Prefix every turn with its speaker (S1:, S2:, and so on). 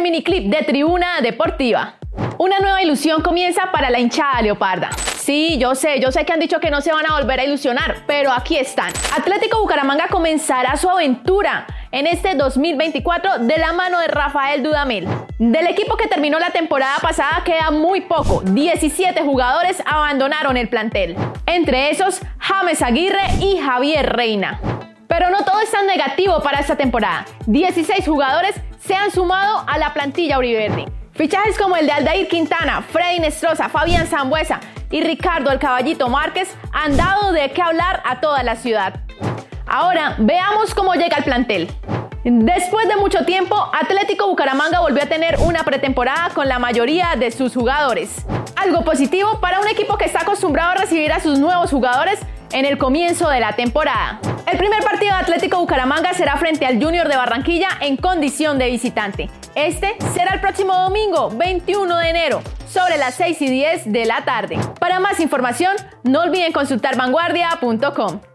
S1: este mini clip de Tribuna Deportiva. Una nueva ilusión comienza para la hinchada leoparda. Sí, yo sé, yo sé que han dicho que no se van a volver a ilusionar, pero aquí están. Atlético Bucaramanga comenzará su aventura en este 2024 de la mano de Rafael Dudamel. Del equipo que terminó la temporada pasada queda muy poco, 17 jugadores abandonaron el plantel, entre esos James Aguirre y Javier Reina. Pero no todo es tan negativo para esta temporada. 16 jugadores se han sumado a la plantilla Uriverde. Fichajes como el de Aldair Quintana, Freddy Nestroza, Fabián Zambuesa y Ricardo El Caballito Márquez han dado de qué hablar a toda la ciudad. Ahora veamos cómo llega el plantel. Después de mucho tiempo, Atlético Bucaramanga volvió a tener una pretemporada con la mayoría de sus jugadores. Algo positivo para un equipo que está acostumbrado a recibir a sus nuevos jugadores en el comienzo de la temporada. El primer partido de Atlético Bucaramanga será frente al Junior de Barranquilla en condición de visitante. Este será el próximo domingo, 21 de enero, sobre las 6 y 10 de la tarde. Para más información, no olviden consultar vanguardia.com.